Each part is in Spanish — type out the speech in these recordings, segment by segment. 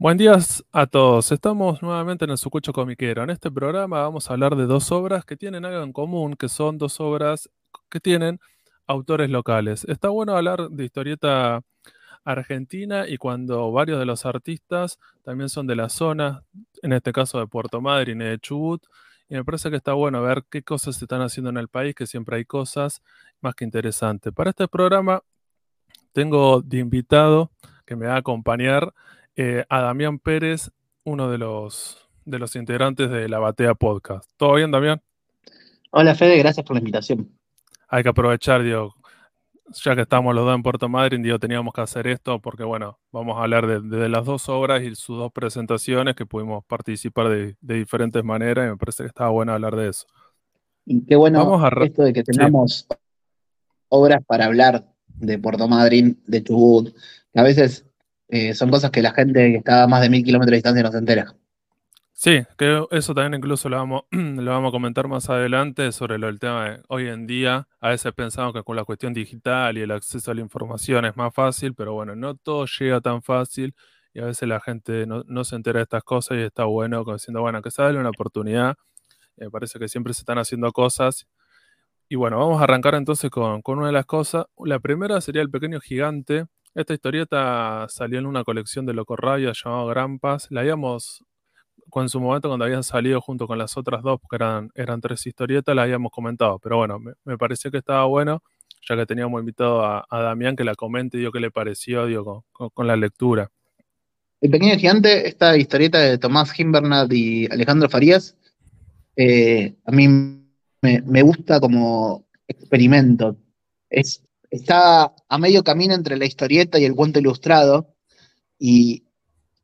Buen día a todos. Estamos nuevamente en el Sucucho Comiquero. En este programa vamos a hablar de dos obras que tienen algo en común, que son dos obras que tienen autores locales. Está bueno hablar de historieta argentina y cuando varios de los artistas también son de la zona, en este caso de Puerto Madryn y de Chubut. Y me parece que está bueno ver qué cosas se están haciendo en el país, que siempre hay cosas más que interesantes. Para este programa tengo de invitado que me va a acompañar eh, a Damián Pérez, uno de los, de los integrantes de la Batea Podcast. ¿Todo bien, Damián? Hola, Fede, gracias por la invitación. Hay que aprovechar, digo, ya que estamos los dos en Puerto Madryn, digo, teníamos que hacer esto porque, bueno, vamos a hablar de, las dos obras y sus dos presentaciones que pudimos participar de, diferentes maneras y me parece que estaba bueno hablar de eso. Y qué bueno esto de que tengamos obras para hablar de Puerto Madryn, de Chubut, que a veces eh, son cosas que la gente que está a más de mil kilómetros de distancia no se entera. Sí, que eso también incluso lo vamos, lo vamos a comentar más adelante sobre lo del tema de hoy en día. A veces pensamos que con la cuestión digital y el acceso a la información es más fácil, pero bueno, no todo llega tan fácil y a veces la gente no, se entera de estas cosas y está bueno diciendo, bueno, que se dale una oportunidad. Me parece que siempre se están haciendo cosas. Y bueno, vamos a arrancar entonces con, con una de las cosas. La primera sería El Pequeño Gigante, esta historieta salió en una colección de Loco Rabia llamado Grampas. La habíamos, en su momento cuando habían salido junto con las otras dos, porque eran, eran tres historietas, la habíamos comentado. Pero bueno, me, pareció que estaba bueno, ya que teníamos invitado a, Damián que la comente y dio qué le pareció dio, con, la lectura. El Pequeño Gigante, esta historieta de Tomás Gimbernat y Alejandro Farías, eh, a mí me, me gusta como experimento. Es está a medio camino entre la historieta y el cuento ilustrado y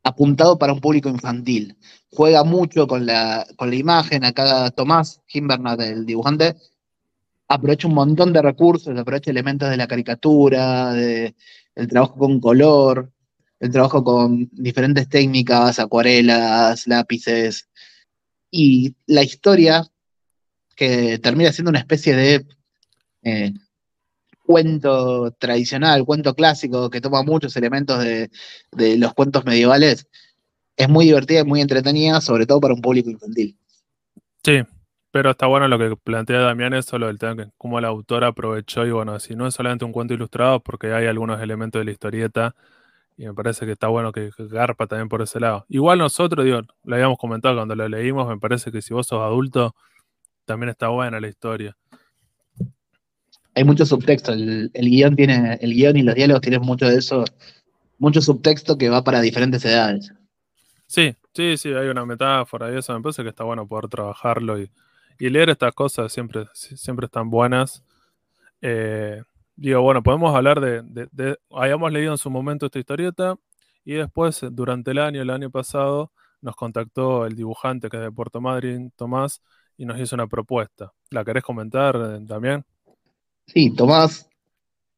apuntado para un público infantil. Juega mucho con la, con la imagen, acá Tomás Gimbernat, el dibujante, aprovecha un montón de recursos, aprovecha elementos de la caricatura, de, el trabajo con color, el trabajo con diferentes técnicas, acuarelas, lápices, y la historia que termina siendo una especie de eh, cuento tradicional, cuento clásico, que toma muchos elementos de, los cuentos medievales, es muy divertida y muy entretenida, sobre todo para un público infantil. Sí, pero está bueno lo que plantea Damián, eso lo del tema cómo el autor aprovechó y bueno, si no es solamente un cuento ilustrado, porque hay algunos elementos de la historieta y me parece que está bueno que, garpa también por ese lado. Igual nosotros, digo, lo habíamos comentado cuando lo leímos, me parece que si vos sos adulto, también está buena la historia hay mucho subtexto. El, guion tiene, el guion y los diálogos tienen mucho de eso, mucho subtexto que va para diferentes edades. Sí, sí, sí, hay una metáfora y eso me parece que está bueno poder trabajarlo y, leer estas cosas siempre, siempre están buenas. Eh, digo, bueno, podemos hablar de, Habíamos leído en su momento esta historieta y después, durante el año, el año pasado, nos contactó el dibujante que es de Puerto Madryn, Tomás, y nos hizo una propuesta. ¿La querés comentar eh, también? Sí, Tomás,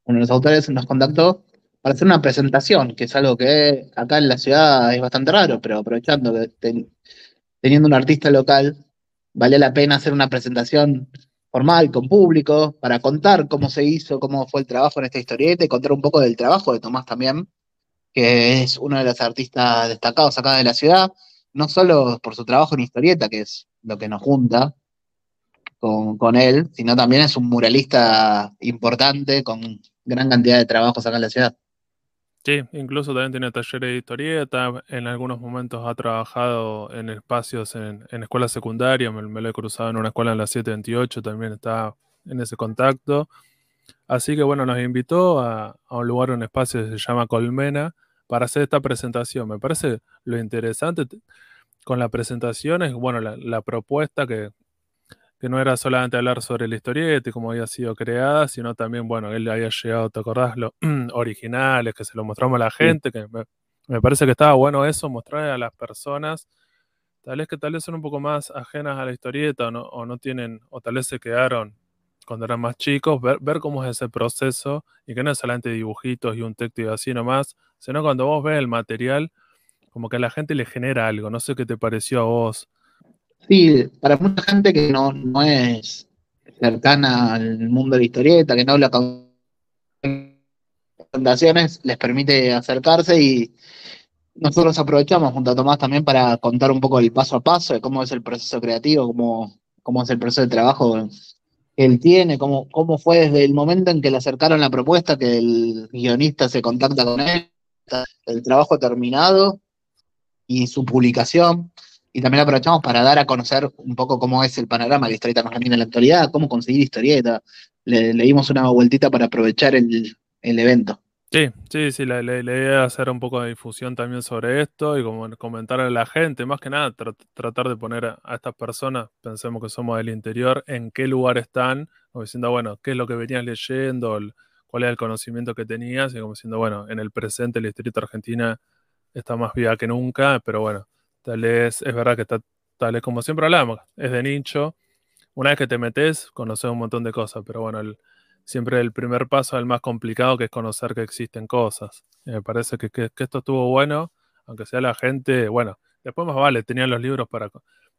uno de los autores, nos contactó para hacer una presentación, que es algo que acá en la ciudad es bastante raro, pero aprovechando que teniendo un artista local, vale la pena hacer una presentación formal, con público, para contar cómo se hizo, cómo fue el trabajo en esta historieta y contar un poco del trabajo de Tomás también, que es uno de los artistas destacados acá de la ciudad, no solo por su trabajo en historieta, que es lo que nos junta, con, él, sino también es un muralista importante con gran cantidad de trabajos acá en la ciudad. Sí, incluso también tiene talleres de historieta, en algunos momentos ha trabajado en espacios en, escuelas secundarias, me, lo he cruzado en una escuela en la 728, también está en ese contacto. Así que bueno, nos invitó a, un lugar, un espacio que se llama Colmena, para hacer esta presentación. Me parece lo interesante con la presentación es, bueno, la propuesta que, que no era solamente hablar sobre la historieta y cómo había sido creada, sino también, bueno, él había llegado, ¿te acordás? Los originales, que se lo mostramos a la gente, que me, parece que estaba bueno eso, mostrar a las personas, tal vez que tal vez son un poco más ajenas a la historieta o no, o no tienen, o tal vez se quedaron cuando eran más chicos, ver, ver cómo es ese proceso y que no es solamente dibujitos y un texto y así nomás, sino cuando vos ves el material, como que a la gente le genera algo, no sé qué te pareció a vos Sí, para mucha gente que no, no es cercana al mundo de la historieta, que no habla con presentaciones, les permite acercarse y, nosotros aprovechamos junto a Tomás también para contar un poco el paso a paso de cómo es el proceso creativo, cómo, cómo es el proceso de trabajo que él tiene, cómo, cómo fue desde el momento en que le acercaron la propuesta, que el guionista se contacta con él, el trabajo terminado y su publicación. Y también aprovechamos para dar a conocer un poco cómo es el panorama de la historieta argentina en la actualidad, cómo conseguir historieta. Le, dimos una vueltita para aprovechar el, el evento. Sí, sí, sí, la, idea es hacer un poco de difusión también sobre esto y como comentar a la gente, más que nada tratar de poner a, estas personas, pensemos que somos del interior, en qué lugar están, como diciendo, bueno, qué es lo que venías leyendo, cuál es el conocimiento que tenías, y como diciendo, bueno, en el presente la historieta argentina está más viva que nunca, pero bueno, tal vez es verdad que tal vez como siempre hablamos, es de nicho, una vez que te metes, conoces un montón de cosas, pero bueno, siempre el primer paso es el más complicado, que es conocer que existen cosas. me parece que, esto estuvo bueno, aunque sea la gente, bueno, después más vale, tenían los libros para,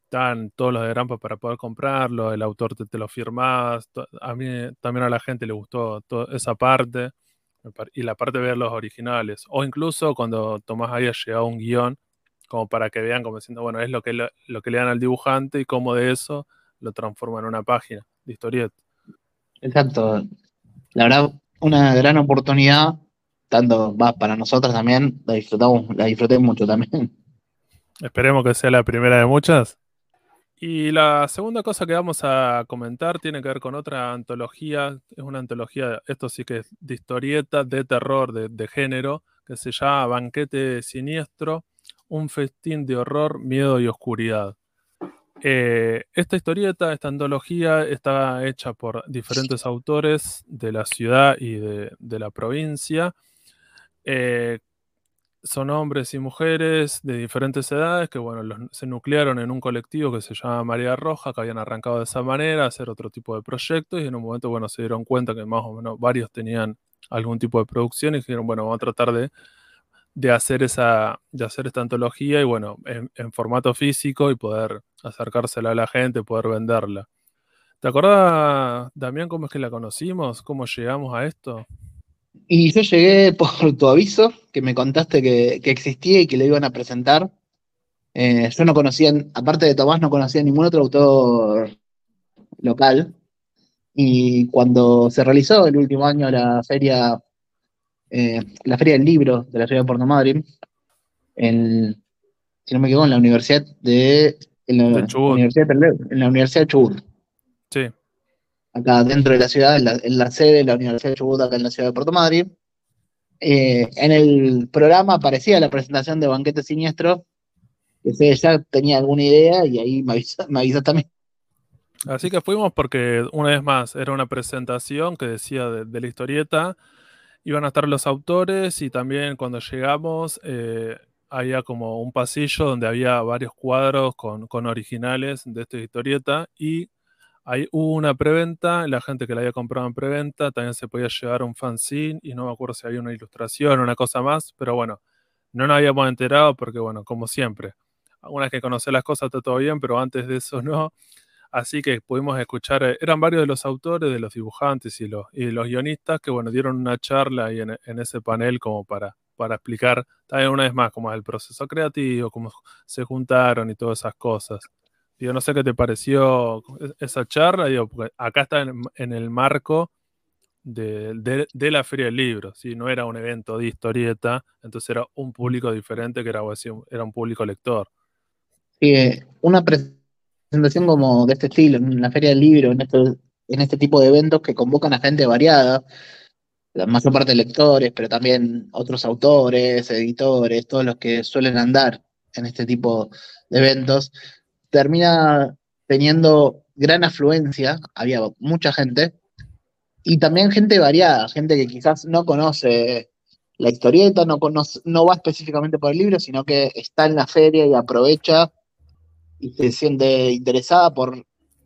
estaban todos los de Grampa para poder comprarlo, el autor te, lo firmás, a mí también a la gente le gustó esa parte, y la parte de ver los originales, o incluso cuando Tomás haya llegado un guion, como para que vean, como diciendo, bueno, es lo que, lo que le dan al dibujante y cómo de eso lo transforma en una página de historieta. Exacto. La verdad, una gran oportunidad, tanto va para nosotros también, la disfrutamos, la disfruté mucho también. Esperemos que sea la primera de muchas. Y la segunda cosa que vamos a comentar tiene que ver con otra antología, es una antología, esto sí que es de historieta, de terror, de, de género, que se llama Banquete Siniestro, un festín de horror, miedo y oscuridad. Eh, esta historieta, esta antología, está hecha por diferentes autores de la ciudad y de, la provincia. Eh, son hombres y mujeres de diferentes edades que, bueno, se nuclearon en un colectivo que se llama María Roja, que habían arrancado de esa manera a hacer otro tipo de proyectos y en un momento, bueno, se dieron cuenta que más o menos varios tenían algún tipo de producción y dijeron, bueno, vamos a tratar de de hacer, esa, de hacer esta antología y bueno, en, formato físico y poder acercársela a la gente, poder venderla. ¿Te acuerdas, Damián, cómo es que la conocimos? ¿Cómo llegamos a esto? Y yo llegué por tu aviso, que me contaste que, existía y que le iban a presentar. Eh, yo no conocía, aparte de Tomás, no conocía ningún otro autor local. Y cuando se realizó el último año la feria eh, la Feria del Libro de la ciudad de Puerto Madryn, en, si no me equivoco, en la Universidad de, en la, Universidad de, en la Universidad de Chubut. Sí. Acá dentro de la ciudad, en la, sede de la Universidad de Chubut, acá en la ciudad de Puerto Madryn. Eh, en el programa aparecía la presentación de Banquete Siniestro, que se ya tenía alguna idea y ahí me avisó, también. Así que fuimos porque, una vez más, era una presentación que decía de la historieta iban a estar los autores y también cuando llegamos eh, había como un pasillo donde había varios cuadros con, originales de esta historieta y hay, hubo una preventa, la gente que la había comprado en preventa también se podía llevar un fanzine y no me acuerdo si había una ilustración o una cosa más, pero bueno, no nos habíamos enterado porque bueno, como siempre, una vez que conocer las cosas está todo bien, pero antes de eso no. Así que pudimos escuchar, eh, eran varios de los autores, de los dibujantes y los, los guionistas que, bueno, dieron una charla ahí en, ese panel como para, para explicar también una vez más cómo es el proceso creativo, cómo se juntaron y todas esas cosas. Yo no sé qué te pareció esa charla, digo, acá está en, el marco de, la Feria del Libro, ¿sí? no era un evento de historieta, entonces era un público diferente que era, un público lector. Eh, una presentación presentación como de este estilo, en la Feria del Libro, en, en este tipo de eventos que convocan a gente variada, la mayor parte de lectores, pero también otros autores, editores, todos los que suelen andar en este tipo de eventos, termina teniendo gran afluencia, había mucha gente, y también gente variada, gente que quizás no conoce la historieta, no, conoce, no va específicamente por el libro, sino que está en la feria y aprovecha y se siente interesada por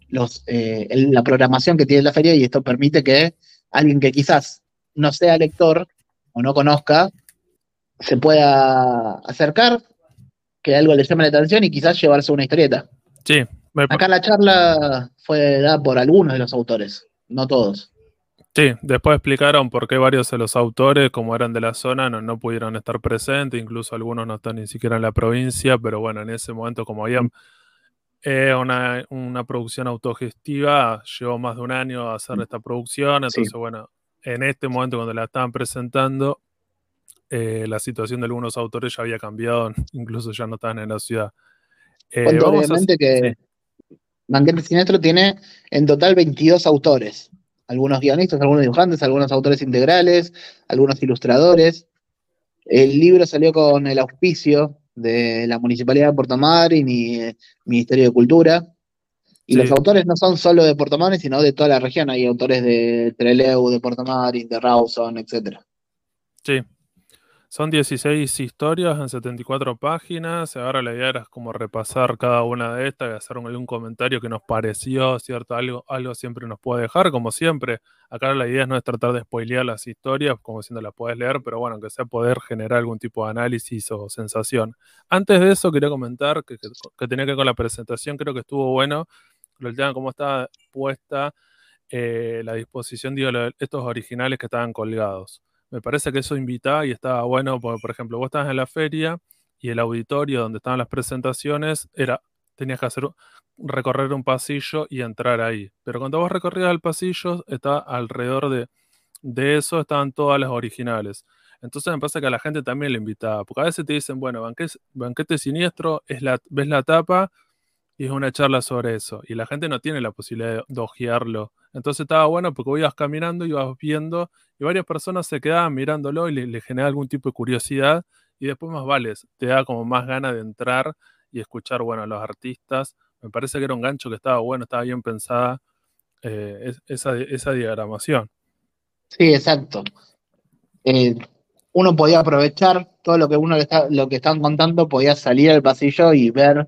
los, eh, la programación que tiene la feria y esto permite que alguien que quizás no sea lector o no conozca se pueda acercar, que algo le llame la atención y quizás llevarse una historieta. Sí. Acá la charla fue dada por algunos de los autores, no todos. Sí, después explicaron por qué varios de los autores, como eran de la zona, no, no pudieron estar presentes, incluso algunos no están ni siquiera en la provincia, pero bueno, en ese momento como eh, una, una, producción autogestiva, llevó más de un año a hacer esta producción, entonces bueno, en este momento cuando la estaban presentando, eh, la situación de algunos autores ya había cambiado, incluso ya no estaban en la ciudad. Eh, obviamente que Banquete Sinestro tiene en total 22 autores algunos guionistas, algunos dibujantes, algunos autores integrales, algunos ilustradores. El libro salió con el auspicio de la Municipalidad de Puerto Madryn y eh, Ministerio de Cultura. Y los autores no son solo de Puerto Madryn, sino de toda la región. Hay autores de Trelew, de Puerto Madryn, de Rawson, etc. Sí, son 16 historias en 74 páginas. Ahora la idea era como repasar cada una de estas y hacer algún comentario que nos pareció, ¿cierto? Algo, algo siempre nos puede dejar, como siempre. Acá la idea no es tratar de spoilear las historias, como siendo las puedes leer, pero bueno, que sea poder generar algún tipo de análisis o sensación. Antes de eso, quería comentar que, tenía que ver con la presentación, creo que estuvo bueno. El tema cómo estaba puesta eh, la disposición, digo, estos originales que estaban colgados me parece que eso invitaba y estaba bueno, porque, por ejemplo, vos estabas en la feria y el auditorio donde estaban las presentaciones era, tenías que hacer recorrer un pasillo y entrar ahí. Pero cuando vos recorrías el pasillo, estaba alrededor de, de eso estaban todas las originales. Entonces me parece que a la gente también le invitaba, porque a veces te dicen, bueno, banquete, banquete siniestro, es la, ves la tapa y es una charla sobre eso. Y la gente no tiene la posibilidad de ojearlo. Entonces estaba bueno porque ibas caminando, ibas viendo y varias personas se quedaban mirándolo y le, le generaba algún tipo de curiosidad y después más vales, te da como más ganas de entrar y escuchar, bueno, a los artistas. Me parece que era un gancho que estaba bueno, estaba bien pensada eh, esa, esa, diagramación. Sí, exacto. Eh, uno podía aprovechar todo lo que uno está, lo que están contando, podía salir al pasillo y ver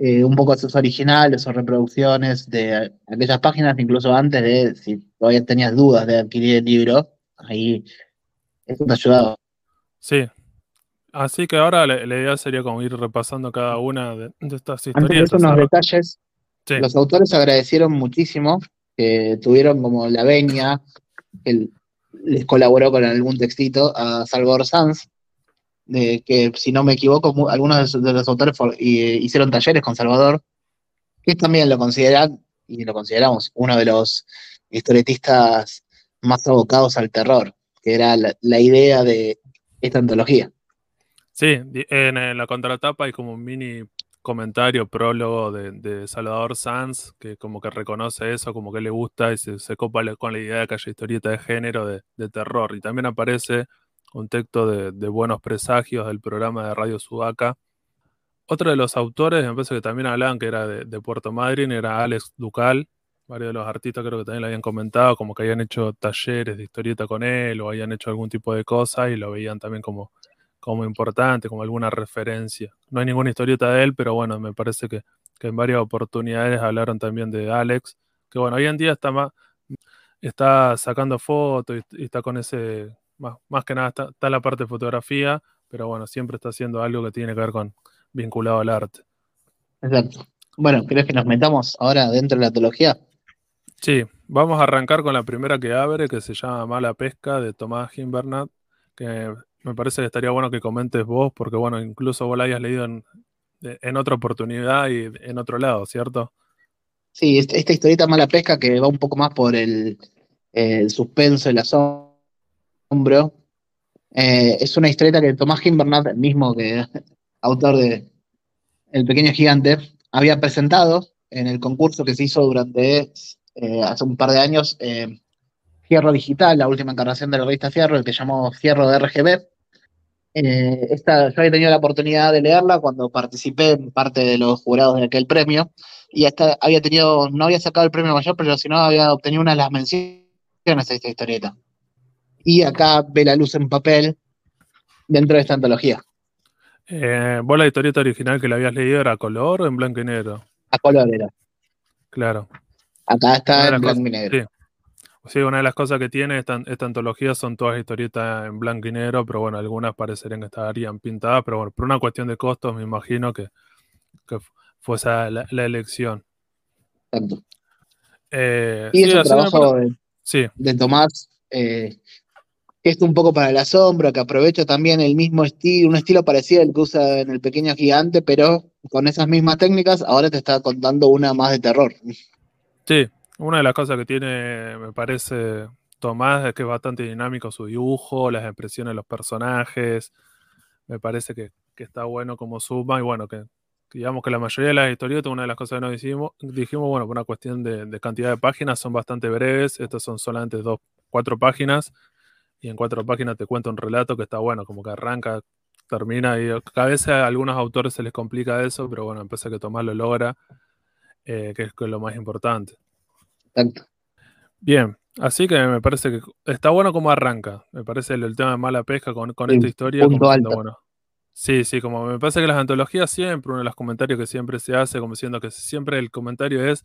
eh, un poco sus originales o reproducciones de aquellas páginas, incluso antes de, si todavía tenías dudas de adquirir el libro, ahí eso te ha ayudado. Sí. Así que ahora la, idea sería como ir repasando cada una de, estas historias. Antes de unos detalles, los autores agradecieron muchísimo que tuvieron como la veña, que les colaboró con algún textito a Salvador Sanz, que si no me equivoco, algunos de, los autores hicieron talleres con Salvador, que también lo consideran, y lo consideramos, uno de los historietistas más abocados al terror, que era la, idea de esta antología. Sí, en, la contratapa hay como un mini comentario, prólogo de, Salvador Sanz, que como que reconoce eso, como que le gusta y se, copa con la idea de que haya historieta de género de, terror. Y también aparece un texto de, buenos presagios del programa de Radio Sudaca. Otro de los autores, me parece que también hablaban que era de, Puerto Madryn, era Alex Ducal. Varios de los artistas creo que también lo habían comentado, como que habían hecho talleres de historieta con él o habían hecho algún tipo de cosa y lo veían también como, como importante, como alguna referencia. No hay ninguna historieta de él, pero bueno, me parece que, en varias oportunidades hablaron también de Alex, que bueno, hoy en día está más, está sacando fotos y está con ese más, que nada está, la parte de fotografía, pero bueno, siempre está haciendo algo que tiene que ver con vinculado al arte. Exacto. Bueno, ¿crees que nos metamos ahora dentro de la teología? Sí, vamos a arrancar con la primera que abre, que se llama Mala Pesca, de Tomás Gimbernat, que me parece que estaría bueno que comentes vos, porque bueno, incluso vos la hayas leído en, en otra oportunidad y en otro lado, ¿cierto? Sí, esta historieta Mala Pesca que va un poco más por el, el suspenso y la sombra Eh, es una historieta que Tomás Gimbernat, mismo que autor de El Pequeño Gigante, había presentado en el concurso que se hizo durante eh, hace un par de años, eh, Fierro Digital, la última encarnación de la revista Fierro, el que llamó Fierro de RGB. esta, yo había tenido la oportunidad de leerla cuando participé en parte de los jurados de aquel premio, y hasta había tenido, no había sacado el premio mayor, pero si no había obtenido una de las menciones de esta historieta y acá ve la luz en papel dentro de esta antología. Eh, ¿Vos la historieta original que la habías leído era a color o en blanco y negro? A color era. Claro. Acá está en blanco y negro. Sí. una de las cosas que tiene esta, antología son todas historietas en blanco y negro, pero bueno, algunas parecerían que estarían pintadas, pero bueno, por una cuestión de costos me imagino que, que fue esa la, elección. Exacto. Eh, y es un trabajo Sí. de Tomás, eh, que es un poco para el asombro, que aprovecha también el mismo estilo, un estilo parecido al que usa en El Pequeño Gigante, pero con esas mismas técnicas, ahora te está contando una más de terror. Sí, una de las cosas que tiene, me parece, Tomás es que es bastante dinámico su dibujo, las expresiones de los personajes. Me parece que, que está bueno como suma y bueno, que, digamos que la mayoría de las historietas, una de las cosas que nos dijimos, dijimos bueno, por una cuestión de, de cantidad de páginas, son bastante breves. Estas son solamente dos, cuatro páginas y en cuatro páginas te cuenta un relato que está bueno, como que arranca, termina y a veces a algunos autores se les complica eso, pero bueno, parece que Tomás lo logra, eh, que es lo más importante. Bien, así que me parece que está bueno como arranca. Me parece el, el tema de mala pesca con, con Sí, esta historia. Como bueno. Sí, sí, como me parece que las antologías siempre, uno de los comentarios que siempre se hace, como diciendo que siempre el comentario es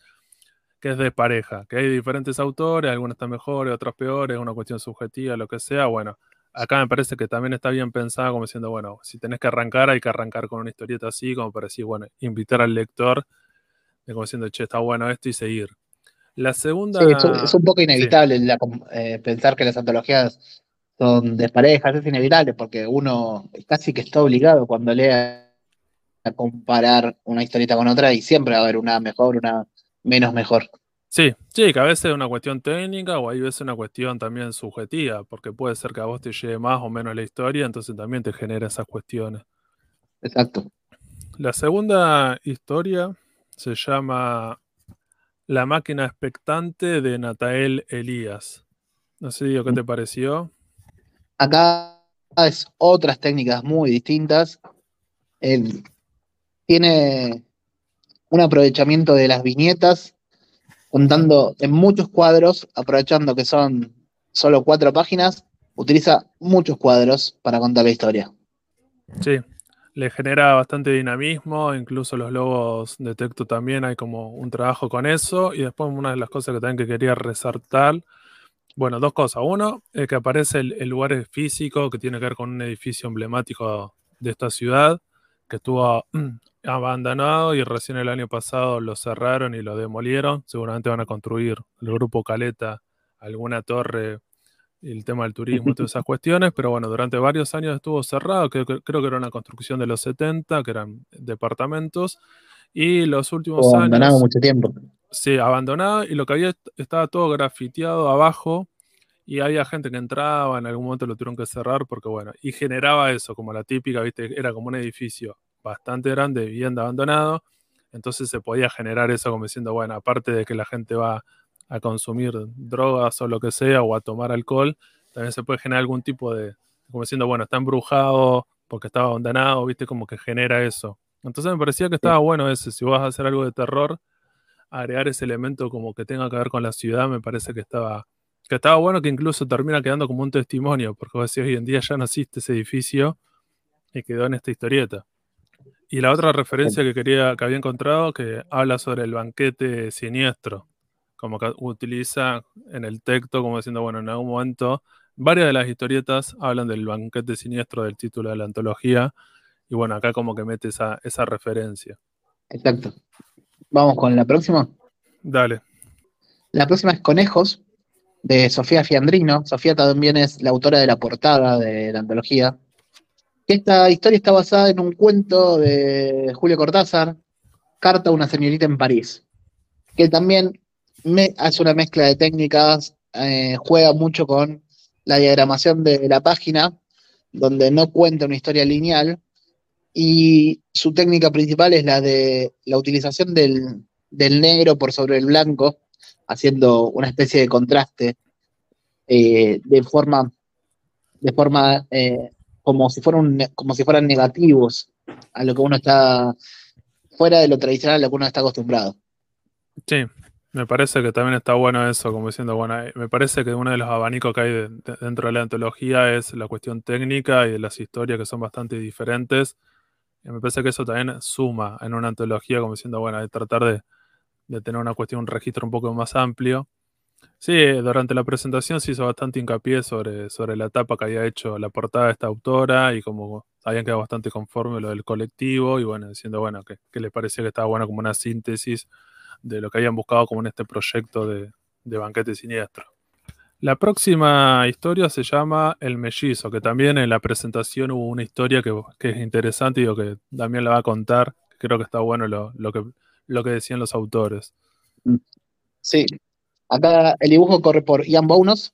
que es de pareja, que hay diferentes autores, algunos están mejores, otros peores, es una cuestión subjetiva, lo que sea. Bueno, acá me parece que también está bien pensado, como diciendo, bueno, si tenés que arrancar, hay que arrancar con una historieta así, como para decir, bueno, invitar al lector, de como diciendo, che, está bueno esto y seguir. La segunda. Sí, es, un poco Sí. inevitable la eh, pensar que las antologías son de parejas, es inevitable, porque uno casi que está obligado cuando lea a comparar una historieta con otra y siempre va a haber una mejor, una menos mejor. Sí, sí, que a veces es una cuestión técnica o hay veces una cuestión también subjetiva, porque puede ser que a vos te llegue más o menos la historia, entonces también te genera esas cuestiones. Exacto. La segunda historia se llama La máquina expectante de Natael Elías. No sé, Diego, ¿qué te pareció? Acá es otras técnicas muy distintas. Él tiene un aprovechamiento de las viñetas, contando en muchos cuadros, aprovechando que son solo cuatro páginas, utiliza muchos cuadros para contar la historia. Sí, le genera bastante dinamismo, incluso los logos de texto también hay como un trabajo con eso. Y después una de las cosas que también que quería resaltar, bueno, dos cosas. Uno, es que aparece el, el lugar físico que tiene que ver con un edificio emblemático de esta ciudad, que estuvo abandonado y recién el año pasado lo cerraron y lo demolieron. Seguramente van a construir el grupo Caleta alguna torre el tema del turismo todas esas cuestiones, pero bueno, durante varios años estuvo cerrado, creo, que- creo que era una construcción de los 70, que eran departamentos, y los últimos abandonado años, mucho tiempo. sí, abandonado, y lo que había est- estaba todo grafiteado abajo, y había gente que entraba, en algún momento lo tuvieron que cerrar, porque bueno, y generaba eso, como la típica, viste, era como un edificio bastante grande, bien abandonado, entonces se podía generar eso como diciendo, bueno, aparte de que la gente va a consumir drogas o lo que sea, o a tomar alcohol, también se puede generar algún tipo de, como diciendo, bueno, está embrujado porque estaba abandonado, viste, como que genera eso. Entonces me parecía que estaba bueno ese, si vas a hacer algo de terror, agregar ese elemento como que tenga que ver con la ciudad, me parece que estaba, que estaba bueno, que incluso termina quedando como un testimonio, porque vos decís, hoy en día ya no existe ese edificio y quedó en esta historieta. Y la otra referencia que quería, que había encontrado, que habla sobre el banquete siniestro, como que utiliza en el texto, como diciendo, bueno, en algún momento, varias de las historietas hablan del banquete siniestro del título de la antología, y bueno, acá como que mete esa, esa referencia. Exacto. Vamos con la próxima. Dale. La próxima es Conejos, de Sofía Fiandrino. Sofía también es la autora de la portada de la antología. Esta historia está basada en un cuento de Julio Cortázar, Carta a una señorita en París, que también hace una mezcla de técnicas, eh, juega mucho con la diagramación de la página, donde no cuenta una historia lineal, y su técnica principal es la de la utilización del negro por sobre el blanco, haciendo una especie de contraste eh, de forma, de forma eh, como si fueran como si fueran negativos a lo que uno está fuera de lo tradicional a lo que uno está acostumbrado. Sí, me parece que también está bueno eso, como diciendo, bueno, eh, me parece que uno de los abanicos que hay de- de- dentro de la antología es la cuestión técnica y de las historias que son bastante diferentes. Y me parece que eso también suma en una antología, como diciendo, bueno, de tratar de, de tener una cuestión, un registro un poco más amplio. Sí, durante la presentación se hizo bastante hincapié sobre, sobre la etapa que había hecho la portada de esta autora y como habían quedado bastante conforme lo del colectivo y bueno, diciendo, bueno, que, que les parecía que estaba bueno como una síntesis de lo que habían buscado como en este proyecto de, de banquete siniestro. La próxima historia se llama El Mellizo, que también en la presentación hubo una historia que, es interesante y que también la va a contar. Creo que está bueno lo, que, lo que decían los autores. Sí, acá el dibujo corre por Ian Baunos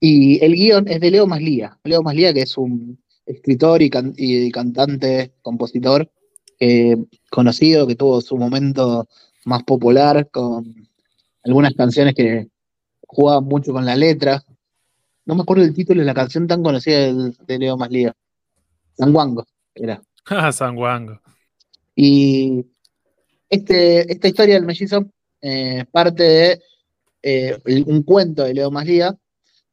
y el guion es de Leo Maslía. Leo Maslía, que es un escritor y, cantante, compositor conocido, que tuvo su momento más popular con algunas canciones que jugaba mucho con la letra. No me acuerdo el título de la canción tan conocida de, Leo Maslía. San Wango, era. Ah, San Wango. Y este, esta historia del mellizo eh, parte de eh, un cuento de Leo Maslía,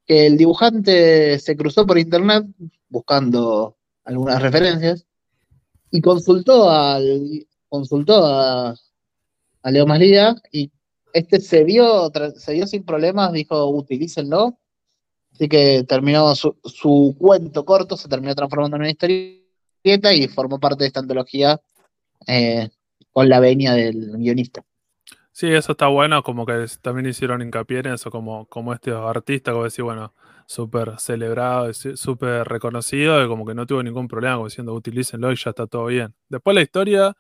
que el dibujante se cruzó por internet buscando algunas referencias y consultó al consultó a, Leo Maslía y este se vio, se vio sin problemas, dijo utilícenlo. Así que terminó su, cuento corto, se terminó transformando en una historieta y formó parte de esta antología eh, con la venia del guionista. Sí, eso está bueno, como que también hicieron hincapié en eso, como, como este artista, como decir, bueno, súper celebrado, súper reconocido, y como que no tuvo ningún problema, como diciendo, utilícenlo y ya está todo bien. Después la historia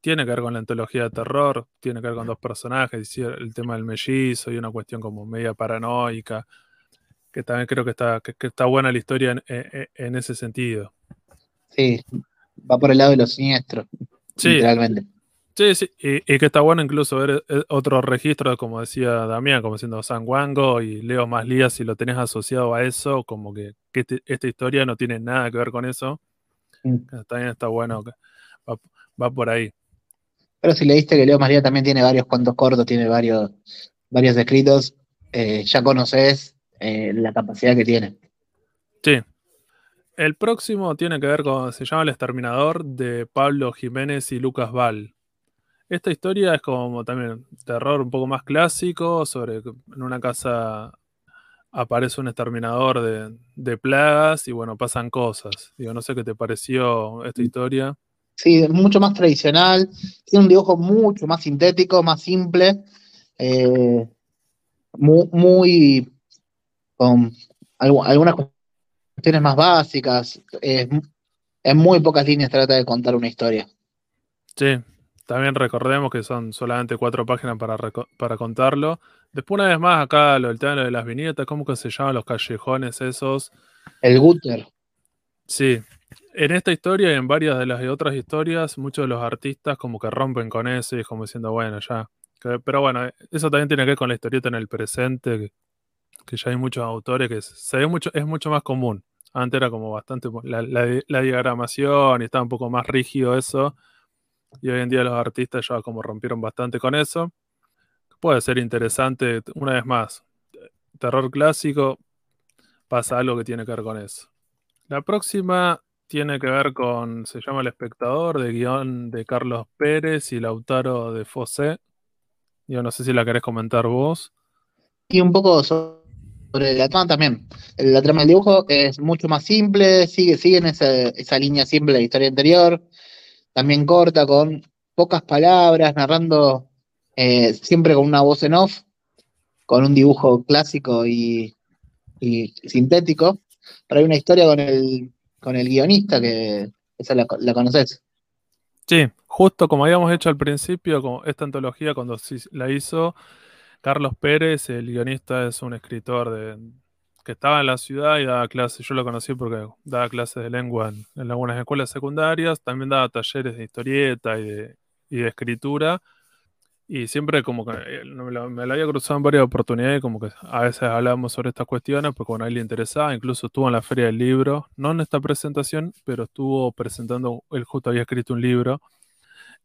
tiene que ver con la antología de terror, tiene que ver con dos personajes, el tema del mellizo y una cuestión como media paranoica, que también creo que está, que, está buena la historia en, ese sentido. Sí, va por el lado de los siniestros, sí. literalmente. Sí, sí, y, que está bueno incluso ver eh, otro registro, como decía Damián, como siendo San Wango y Leo Maslía, si lo tenés asociado a eso, como que, este, esta historia no tiene nada que ver con eso. Mm. También está bueno, que va por ahí. Pero si leíste que Leo María también tiene varios cuentos cortos, tiene varios, varios escritos, eh, ya conoces eh, la capacidad que tiene. Sí. El próximo tiene que ver con, se llama El Exterminador de Pablo Jiménez y Lucas Val. Esta historia es como también terror un poco más clásico, sobre en una casa aparece un exterminador de, de plagas y bueno, pasan cosas. Digo, no sé qué te pareció esta historia. Sí, es mucho más tradicional, tiene un dibujo mucho más sintético, más simple, eh, muy, con algunas cuestiones más básicas. en muy pocas líneas trata de contar una historia. Sí, también recordemos que son solamente cuatro páginas para, para contarlo. Después, una vez más, acá lo, el tema de las viñetas, ¿cómo que se llaman los callejones esos? El gutter. Sí, en esta historia y en varias de las otras historias, muchos de los artistas como que rompen con eso y es como diciendo, bueno, ya. pero bueno, eso también tiene que ver con la historieta en el presente, que, ya hay muchos autores que se ve mucho, es mucho más común. Antes era como bastante la, diagramación y estaba un poco más rígido eso. Y hoy en día los artistas ya como rompieron bastante con eso. Puede ser interesante, una vez más, terror clásico, pasa algo que tiene que ver con eso. La próxima tiene que ver con, se llama El espectador, de guion de Carlos Pérez y Lautaro de Fosé. Yo no sé si la querés comentar vos. Y un poco sobre la trama también. La trama del dibujo es mucho más simple, sigue, sigue en esa, línea simple de la historia anterior. También corta, con pocas palabras, narrando eh, siempre con una voz en off, con un dibujo clásico y, sintético. Pero hay una historia con el con el guionista, que esa la, conoces. Sí, justo como habíamos hecho al principio, con esta antología cuando la hizo Carlos Pérez, el guionista es un escritor de, que estaba en la ciudad y daba clases, yo lo conocí porque daba clases de lengua en, algunas escuelas secundarias, también daba talleres de historieta y de, y de escritura y siempre como que eh, me lo, había cruzado en varias oportunidades, como que a veces hablábamos sobre estas cuestiones, porque bueno, a él le interesaba, incluso estuvo en la Feria del Libro, no en esta presentación, pero estuvo presentando, él justo había escrito un libro,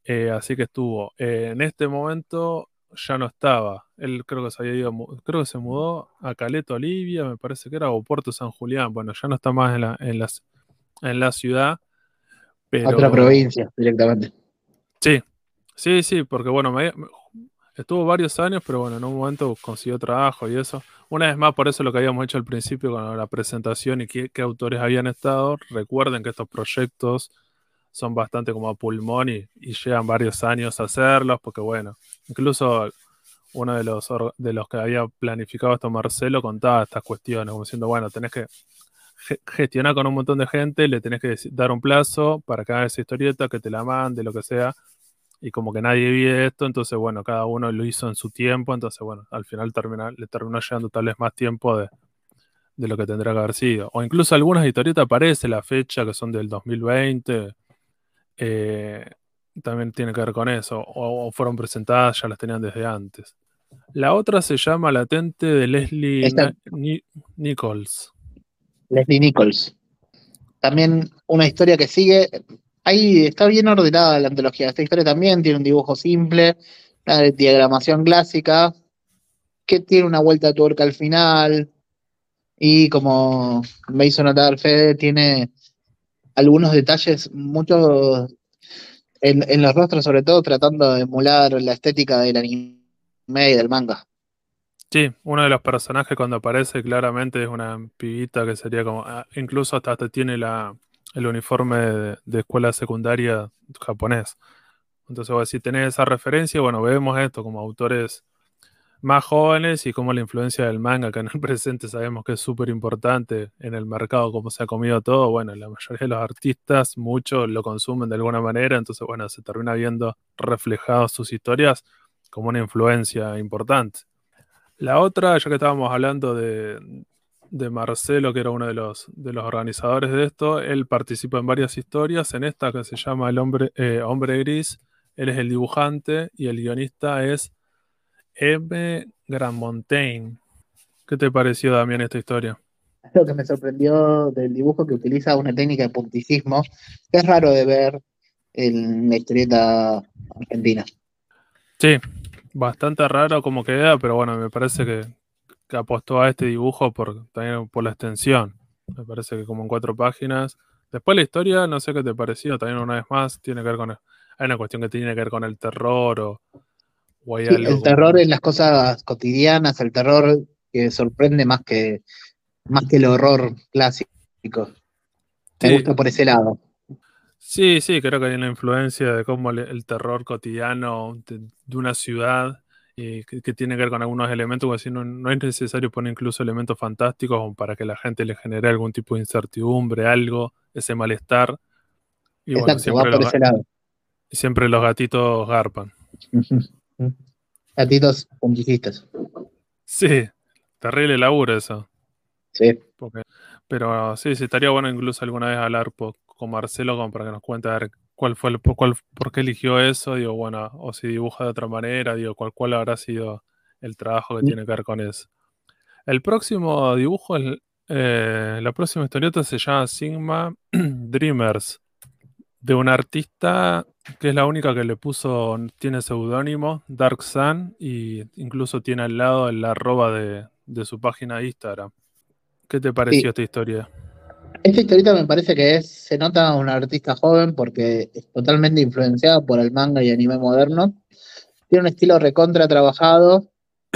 eh, así que estuvo. Eh, en este momento ya no estaba, él creo que se había ido, creo que se mudó a Caleta, Olivia, me parece que era, o Puerto San Julián, bueno, ya no está más en la, en en la ciudad. Pero... Otra provincia directamente. Sí, Sí, sí, porque bueno, estuvo varios años, pero bueno, en un momento consiguió trabajo y eso. Una vez más, por eso lo que habíamos hecho al principio con la presentación y qué, autores habían estado, recuerden que estos proyectos son bastante como a pulmón y, llevan varios años a hacerlos, porque bueno, incluso uno de los, de los que había planificado esto, Marcelo, contaba estas cuestiones, como diciendo, bueno, tenés que gestionar con un montón de gente, le tenés que dar un plazo para que haga esa historieta, que te la mande, lo que sea, y como que nadie vive esto, entonces, bueno, cada uno lo hizo en su tiempo, entonces, bueno, al final termina, le terminó llegando tal vez más tiempo de, de lo que tendrá que haber sido. O incluso algunas historietas aparece la fecha que son del 2020. Eh, también tiene que ver con eso. O, fueron presentadas, ya las tenían desde antes. La otra se llama Latente de Leslie Nichols. Leslie Nichols. También una historia que sigue. Ahí está bien ordenada la antología. Esta historia también tiene un dibujo simple, una diagramación clásica, que tiene una vuelta de tuerca al final, y como me hizo notar Fede, tiene algunos detalles, muchos en, los rostros, sobre todo tratando de emular la estética del anime y del manga. Sí, uno de los personajes cuando aparece claramente es una pibita que sería como, ah, incluso hasta, tiene la, el uniforme de, de, escuela secundaria japonés. Entonces, si tenés esa referencia, bueno, vemos esto como autores más jóvenes y cómo la influencia del manga, que en el presente sabemos que es súper importante en el mercado, cómo se ha comido todo, bueno, la mayoría de los artistas, muchos lo consumen de alguna manera, entonces, bueno, se termina viendo reflejados sus historias como una influencia importante. La otra, ya que estábamos hablando de, de Marcelo, que era uno de los, de los organizadores de esto, él participa en varias historias, en esta que se llama El Hombre, eh, Hombre Gris, él es el dibujante y el guionista es M. Grandmontaine. ¿Qué te pareció, Damián, esta historia? Lo que me sorprendió del dibujo que utiliza una técnica de punticismo que es raro de ver en la historieta argentina. Sí, bastante raro como queda, pero bueno, me parece que, apostó a este dibujo por, también por la extensión. Me parece que como en cuatro páginas. Después la historia, no sé qué te pareció, también una vez más, tiene que ver con... Hay una cuestión que tiene que ver con el terror o, el terror en las cosas cotidianas, el terror que sorprende más que, más que el horror clásico. Me gusta por ese lado. Sí, sí, creo que hay una influencia de cómo el, terror cotidiano de, una ciudad y que, tiene que ver con algunos elementos, porque si no, no es necesario poner incluso elementos fantásticos para que la gente le genere algún tipo de incertidumbre, algo, ese malestar. Y bueno, siempre, los, siempre los gatitos garpan. Gatitos puntillistas. Sí, terrible laburo eso. Sí. pero sí, sí, estaría bueno incluso alguna vez hablar con Marcelo para que nos cuente a ver cuál fue el, cuál, por qué eligió eso, digo, bueno, o si dibuja de otra manera, digo, cuál, cuál habrá sido el trabajo que mm. tiene que ver con eso. El próximo dibujo, eh, la próxima historieta se llama Sigma Dreamers, de un artista que es la única que le puso, tiene seudónimo, Dark Sun, y incluso tiene al lado el arroba de, su página de Instagram. ¿Qué te pareció esta historia? Esta historieta me parece que es, se nota un artista joven porque es totalmente influenciada por el manga y anime moderno. Tiene un estilo recontra trabajado,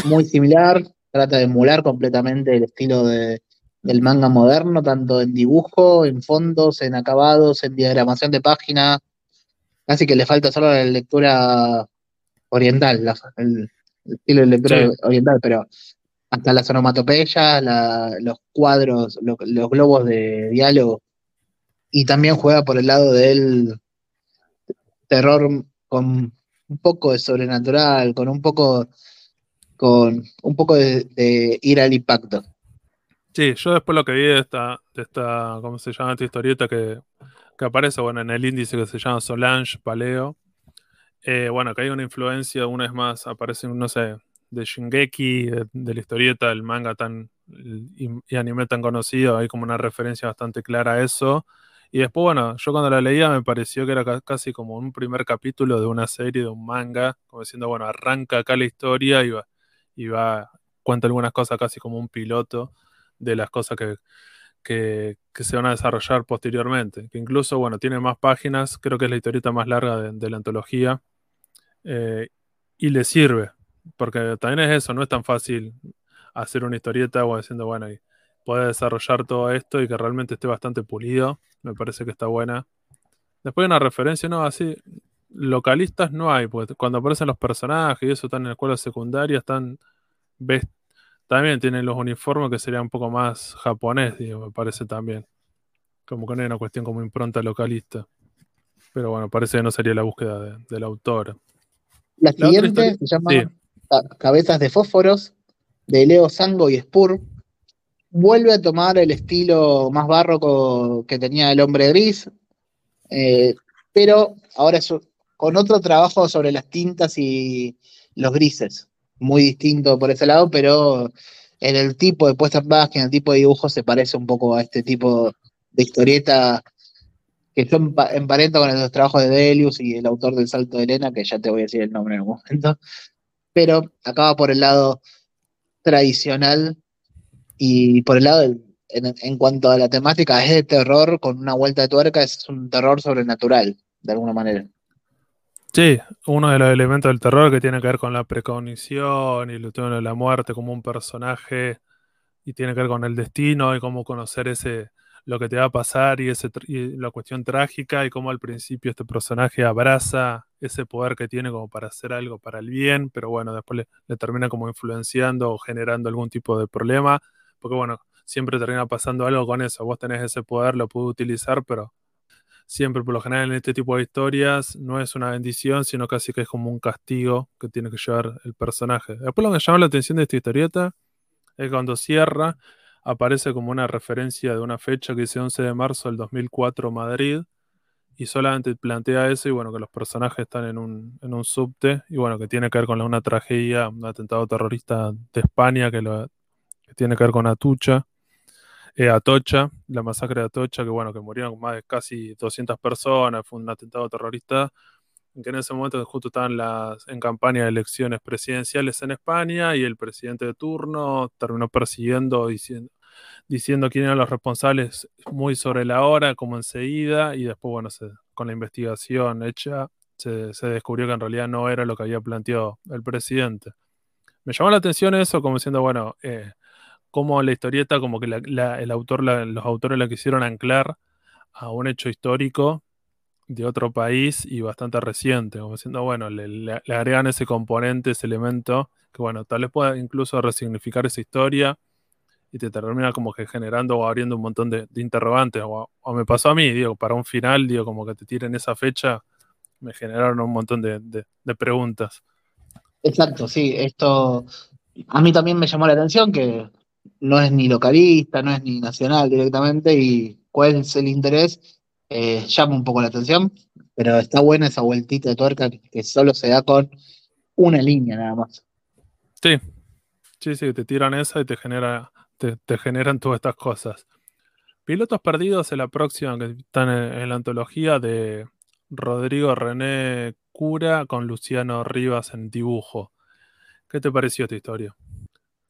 muy similar, trata de emular completamente el estilo de, del manga moderno, tanto en dibujo, en fondos, en acabados, en diagramación de página, Casi que le falta solo la lectura oriental, el, estilo de lectura oriental, pero hasta las onomatopeyas, los cuadros, los globos de diálogo. Y también juega por el lado del terror con un poco de sobrenatural, con un poco con un poco de, ir al impacto. Sí, yo después lo que vi de esta, de esta, ¿cómo se llama esta historieta? Que que aparece, bueno, en el índice que se llama Solange Paleo. Eh, bueno, que hay una influencia, una vez más, aparece, no sé, de Shingeki, de, la historieta, del manga tan y, anime tan conocido, hay como una referencia bastante clara a eso. Y después, bueno, yo cuando la leía me pareció que era casi como un primer capítulo de una serie, de un manga, como diciendo, bueno, arranca acá la historia y va, y va cuenta algunas cosas casi como un piloto de las cosas que, que, se van a desarrollar posteriormente. Que incluso, bueno, tiene más páginas, creo que es la historieta más larga de, la antología. Eh, y le sirve, porque también es eso, no es tan fácil hacer una historieta o diciendo, bueno, y desarrollar todo esto y que realmente esté bastante pulido. Me parece que está buena. Después una referencia, no, así, localistas no hay, porque cuando aparecen los personajes y eso están en la escuela secundaria, están. Ves, también tienen los uniformes que sería un poco más japonés, digo, me parece también. Como que no hay una cuestión como impronta localista. Pero bueno, parece que no sería la búsqueda del autor. La, siguiente se llama Cabezas de Fósforos, de Leo Sango y Spur. Vuelve a tomar el estilo más barroco que tenía el hombre gris, eh, pero ahora es con otro trabajo sobre las tintas y los grises. Muy distinto por ese lado, pero en el tipo de puesta en página, en el tipo de dibujo se parece un poco a este tipo de historieta que yo emparento con los trabajos de Delius y el autor del Salto de Elena, que ya te voy a decir el nombre en un momento, pero acaba por el lado tradicional y por el lado, en, cuanto a la temática, es de terror con una vuelta de tuerca, es un terror sobrenatural, de alguna manera. Sí, uno de los elementos del terror que tiene que ver con la precognición y el tema de la muerte como un personaje y tiene que ver con el destino y cómo conocer ese lo que te va a pasar y, ese, la cuestión trágica y cómo al principio este personaje abraza ese poder que tiene como para hacer algo para el bien, pero bueno, después le, termina como influenciando o generando algún tipo de problema, porque bueno, siempre termina pasando algo con eso, vos tenés ese poder, lo puedes utilizar, pero siempre por lo general en este tipo de historias no es una bendición, sino casi que es como un castigo que tiene que llevar el personaje. Después lo que llama la atención de esta historieta es cuando cierra aparece como una referencia de una fecha que dice 11 de marzo del 2004 Madrid y solamente plantea eso y bueno, que los personajes están en un, en un subte y bueno, que tiene que ver con una tragedia, un atentado terrorista de España que, lo, tiene que ver con Atucha, eh, Atocha, la masacre de Atocha, que bueno, que murieron más de casi 200 personas, fue un atentado terrorista que en ese momento justo estaban las, en campaña de elecciones presidenciales en España y el presidente de turno terminó persiguiendo, diciendo, diciendo quién eran los responsables muy sobre la hora, como enseguida, y después, bueno, con la investigación hecha, se, descubrió que en realidad no era lo que había planteado el presidente. Me llamó la atención eso, como diciendo, bueno, eh, como la historieta, como que el autor, los autores la quisieron anclar a un hecho histórico de otro país y bastante reciente, como diciendo, bueno, le, agregan ese componente, ese elemento, que bueno, tal vez pueda incluso resignificar esa historia y te termina como que generando o abriendo un montón de, interrogantes. O, me pasó a mí, digo, para un final, digo, como que te tiren esa fecha, me generaron un montón de preguntas. Exacto, sí, esto a mí también me llamó la atención que no es ni localista, no es ni nacional directamente y cuál es el interés eh, llama un poco la atención, pero está buena esa vueltita de tuerca que, solo se da con una línea nada más. Sí, sí, sí, te tiran esa y te, genera, te, generan todas estas cosas. Pilotos Perdidos es la próxima que están en, la antología de Rodrigo René Cura con Luciano Rivas en dibujo. ¿Qué te pareció esta historia?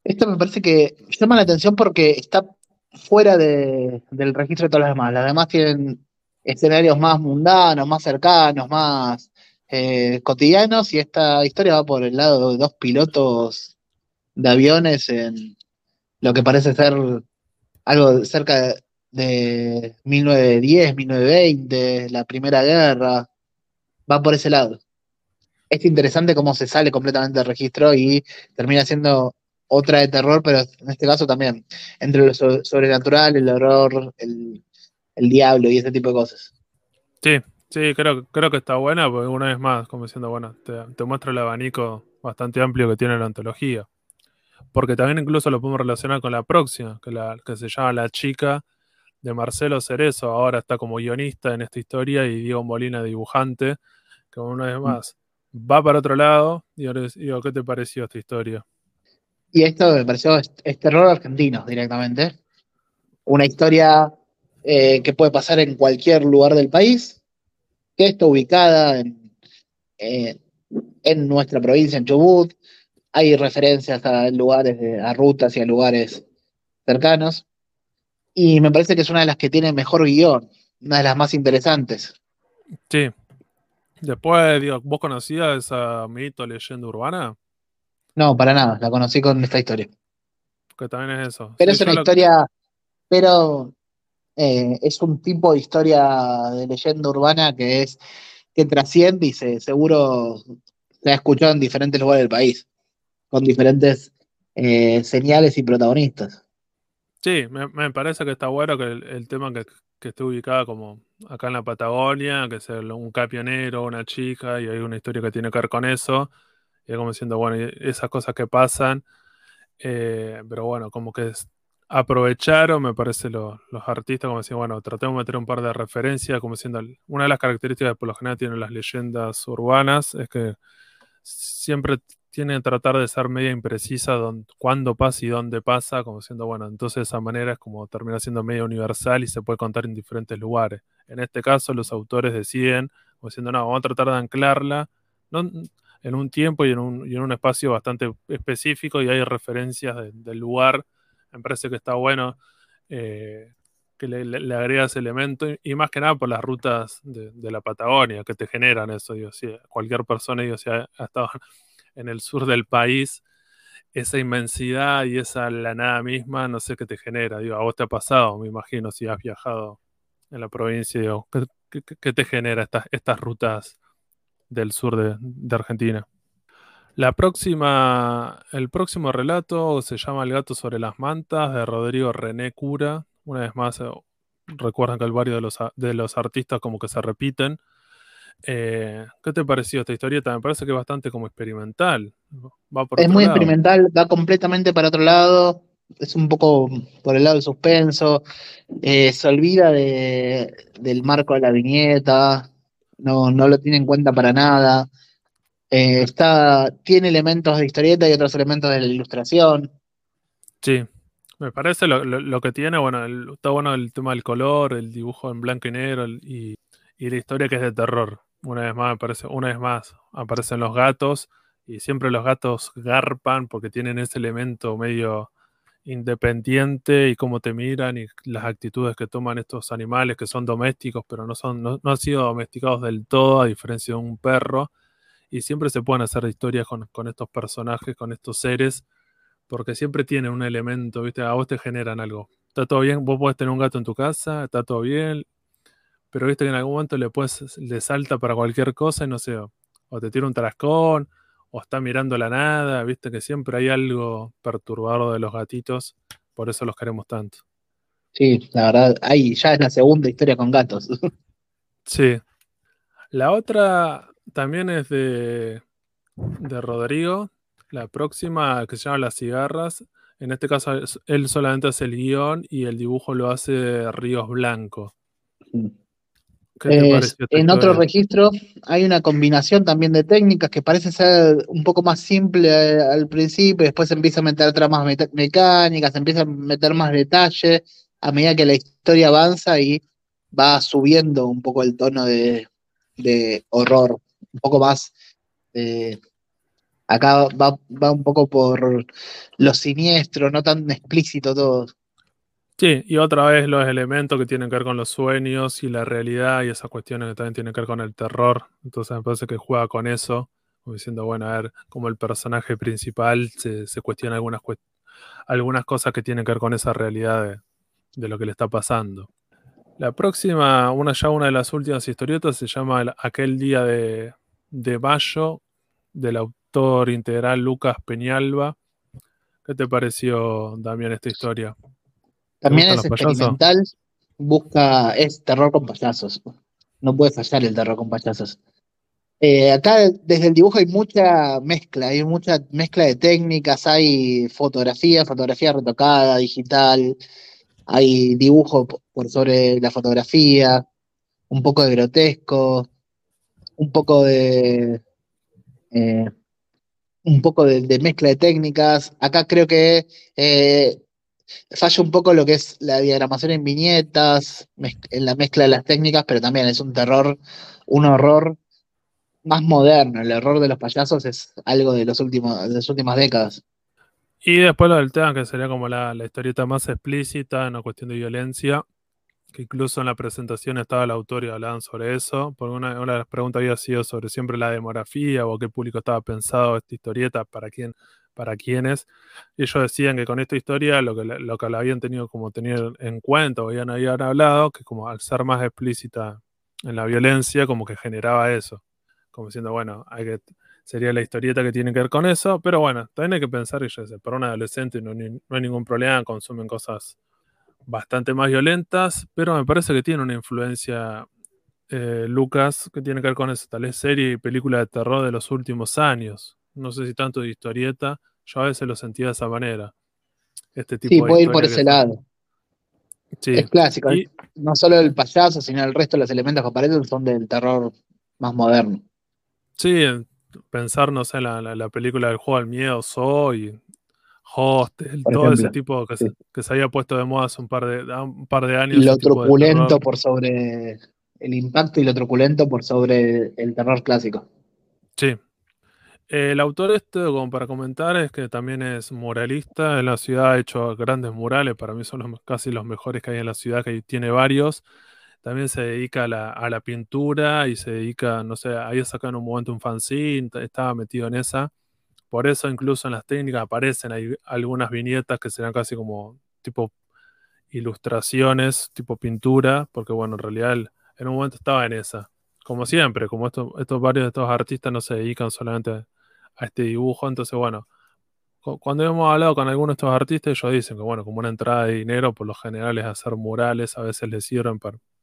Esto me parece que llama la atención porque está fuera del registro de todas las demás. Las demás tienen escenarios más mundanos, más cercanos, más eh, cotidianos, y esta historia va por el lado de dos pilotos de aviones en lo que parece ser algo cerca de 1910, 1920, la Primera Guerra, va por ese lado. Es interesante cómo se sale completamente del registro y termina siendo otra de terror, pero en este caso también, entre lo sobrenatural, el horror, el, el diablo y ese tipo de cosas. Sí, sí, creo, creo que está buena, porque una vez más, como diciendo, bueno, te, muestra el abanico bastante amplio que tiene la antología. Porque también incluso lo podemos relacionar con la próxima, que, la, que se llama La chica de Marcelo Cerezo, ahora está como guionista en esta historia y Diego Molina dibujante, que una vez mm. más va para otro lado. Y ahora digo, ¿qué te pareció esta historia? Y esto me pareció es terror argentino directamente. Una historia eh, que puede pasar en cualquier lugar del país, que está ubicada en, eh, en nuestra provincia, en Chubut. Hay referencias a lugares, a rutas y a lugares cercanos. Y me parece que es una de las que tiene mejor guion, una de las más interesantes. Sí. Después, digo, ¿vos conocías esa mito, leyenda urbana? No, para nada, la conocí con esta historia. Que también es eso. Pero es una historia, pero eh, es un tipo de historia de leyenda urbana que es que trasciende y se, seguro se ha escuchado en diferentes lugares del país, con diferentes eh, señales y protagonistas. Sí, me, parece que está bueno que el, tema que, que, esté ubicada como acá en la Patagonia, que sea un capionero, una chica, y hay una historia que tiene que ver con eso, y como diciendo, bueno, esas cosas que pasan, eh, pero bueno, como que aprovecharon, me parece, los artistas, como decían, bueno, tratemos de meter un par de referencias, como diciendo, una de las características que por lo general tienen las leyendas urbanas es que siempre tienen que tratar de ser media imprecisa cuándo pasa y dónde pasa, como diciendo, bueno, entonces de esa manera es como termina siendo media universal y se puede contar en diferentes lugares. En este caso, los autores deciden, como diciendo, no, vamos a tratar de anclarla en un tiempo y en un, espacio bastante específico y hay referencias del lugar me parece que está bueno eh, que le, le, agregas elemento y, más que nada por las rutas de, la Patagonia que te generan eso. Digo, si cualquier persona digo, si ha, estado en el sur del país, esa inmensidad y esa la nada misma, no sé qué te genera. Digo, a vos te ha pasado, me imagino, si has viajado en la provincia, digo, ¿qué, te genera estas, estas rutas del sur de Argentina? La próxima, el próximo relato se llama El gato sobre las mantas de Rodrigo René Cura. Una vez más, eh, recuerdan que el varios de los, de los artistas como que se repiten. Eh, ¿Qué te pareció esta historieta? Me parece que es bastante como experimental. es muy experimental, va completamente para otro lado. Es un poco por el lado del suspenso. Eh, se olvida de, del marco de la viñeta. No, no lo tiene en cuenta para nada. Eh, está, tiene elementos de historieta y otros elementos de la ilustración. Sí, me parece lo, que tiene, bueno, está bueno el tema del color, el dibujo en blanco y negro y, la historia que es de terror. Una vez más, aparece, una vez más aparecen los gatos y siempre los gatos garpan porque tienen ese elemento medio independiente y cómo te miran y las actitudes que toman estos animales que son domésticos pero no, son, no han sido domesticados del todo a diferencia de un perro y siempre se pueden hacer historias con, estos personajes, con estos seres, porque siempre tienen un elemento, ¿viste? A vos te generan algo. Está todo bien, vos podés tener un gato en tu casa, está todo bien, pero viste que en algún momento le, puedes, le salta para cualquier cosa y no sé, o te tira un tarascón, o está mirando la nada, viste que siempre hay algo perturbador de los gatitos, por eso los queremos tanto. Sí, la verdad, ahí ya es la segunda historia con gatos. sí. La otra, también es de, de Rodrigo. La próxima, que se llama Las cigarras. En este caso, él solamente hace el guion y el dibujo lo hace Ríos Blanco. En otro registro hay una combinación también de técnicas que parece ser un poco más simple al principio, después se empieza a meter tramas mecánicas, se empieza a meter más detalle a medida que la historia avanza y va subiendo un poco el tono de horror un poco más. Eh, acá va, un poco por lo siniestro, no tan explícito todo. Sí, y otra vez los elementos que tienen que ver con los sueños y la realidad y esas cuestiones que también tienen que ver con el terror. Entonces me parece que juega con eso, diciendo, bueno, a ver, como el personaje principal se, cuestiona algunas, algunas cosas que tienen que ver con esa realidad de, lo que le está pasando. La próxima, una ya una de las últimas historietas, se llama Aquel día de, de mayo del autor integral Lucas Peñalba. ¿Qué te pareció, Damián, esta historia? También es experimental, busca, es terror con payasos. No puede fallar el terror con payasos. Eh, acá desde el dibujo hay mucha mezcla, hay mucha mezcla de técnicas, hay fotografía, fotografía retocada, digital, hay dibujo por sobre la fotografía, un poco de grotesco, un poco de eh, un poco de, mezcla de técnicas. Acá creo que eh, falla un poco lo que es la diagramación en viñetas, en la mezcla de las técnicas, pero también es un terror, un horror más moderno. El error de los payasos es algo de los últimos, de las últimas décadas. Y después lo del tema, que sería como la, la historieta más explícita en la cuestión de violencia que incluso en la presentación estaba el autor y hablaban sobre eso, porque una, de las preguntas había sido sobre siempre la demografía o qué público estaba pensado esta historieta, para quién, para quiénes. Y ellos decían que con esta historia lo que, lo que la habían tenido como tener en cuenta o habían, habían hablado, que como al ser más explícita en la violencia, como que generaba eso. Como diciendo, bueno, sería la historieta que tiene que ver con eso, pero bueno, también hay que pensar, y yo sé, para un adolescente no, no hay ningún problema, consumen cosas bastante más violentas, pero me parece que tiene una influencia, eh, Lucas, que tiene que ver con eso, tal vez serie y película de terror de los últimos años. No sé si tanto de historieta, yo a veces lo sentía de esa manera. Este tipo sí, puede ir por ese lado. Es clásico. no solo el payaso, sino el resto de los elementos que aparecen son del terror más moderno. Sí, pensar, no sé, en la, película del juego al miedo, Soy, Hostel, todo ese tipo que, se, había puesto de moda hace un par de, un par de años. Y lo truculento por sobre el impacto y lo truculento por sobre el terror clásico. Sí, el autor este, como para comentar, es que también es muralista. En la ciudad ha hecho grandes murales, para mí son casi los mejores que hay en la ciudad, que tiene varios. También se dedica a la, pintura y se dedica, no sé, ahí sacan un momento un fanzine, estaba metido en esa. Por eso incluso en las técnicas aparecen hay algunas viñetas que serán casi como tipo ilustraciones, tipo pintura, porque bueno, en realidad en un momento estaba en esa. Como siempre, como estos varios de estos artistas no se dedican solamente a a este dibujo. Entonces, bueno, cuando hemos hablado con algunos de estos artistas, ellos dicen que, bueno, como una entrada de dinero, por lo general es hacer murales, a veces les sirven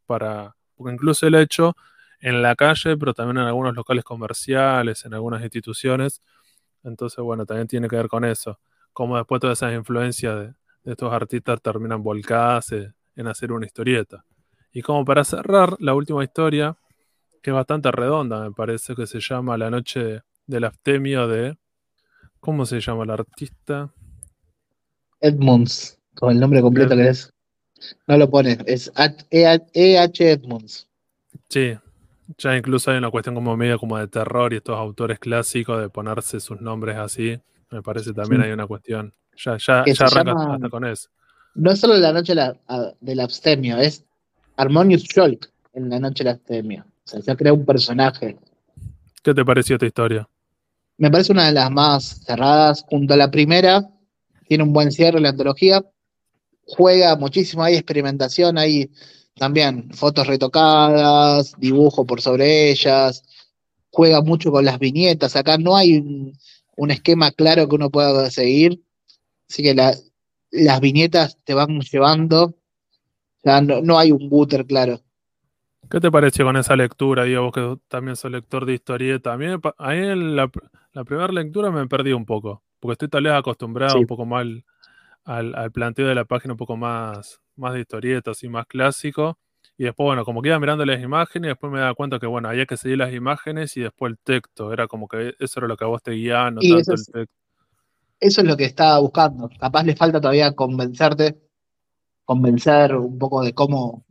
para, porque incluso el hecho en la calle, pero también en algunos locales comerciales, en algunas instituciones. Entonces, bueno, también tiene que ver con eso. Como después todas esas influencias de, estos artistas terminan volcadas en hacer una historieta. Y como para cerrar, la última historia, que es bastante redonda, me parece, que se llama La Noche del aftemio de. ¿Cómo se llama el artista? Edmunds, con el nombre completo que es. No lo pone, es E.H. E Edmunds. Sí, ya incluso hay una cuestión como medio como de terror y estos autores clásicos de ponerse sus nombres así. Me parece también hay una cuestión. Ya, ya, ya arranca hasta con eso. No es solo la noche del abstemio, es Harmonious Shulk en la noche del abstemio. O sea, se ha creado un personaje. ¿Qué te pareció esta historia? Me parece una de las más cerradas junto a la primera. Tiene un buen cierre la antología. Juega muchísimo, hay experimentación, hay también fotos retocadas, dibujo por sobre ellas. Juega mucho con las viñetas. Acá no hay un, esquema claro que uno pueda seguir. Así que las viñetas te van llevando. O sea, no, hay un booter claro. ¿Qué te pareció con esa lectura, Diego, vos que también sos lector de historieta? A mí la, la primera lectura me perdí un poco, porque estoy tal vez acostumbrado un poco más al, planteo de la página un poco más, más de historieta, así más clásico. Y después, bueno, como que iba mirando las imágenes, y después me daba cuenta que, bueno, había que seguir las imágenes y después el texto. Era como que eso era lo que a vos te guiaba, no tanto el texto. Eso es lo que estaba buscando. Capaz le falta todavía convencerte, convencer un poco de cómo,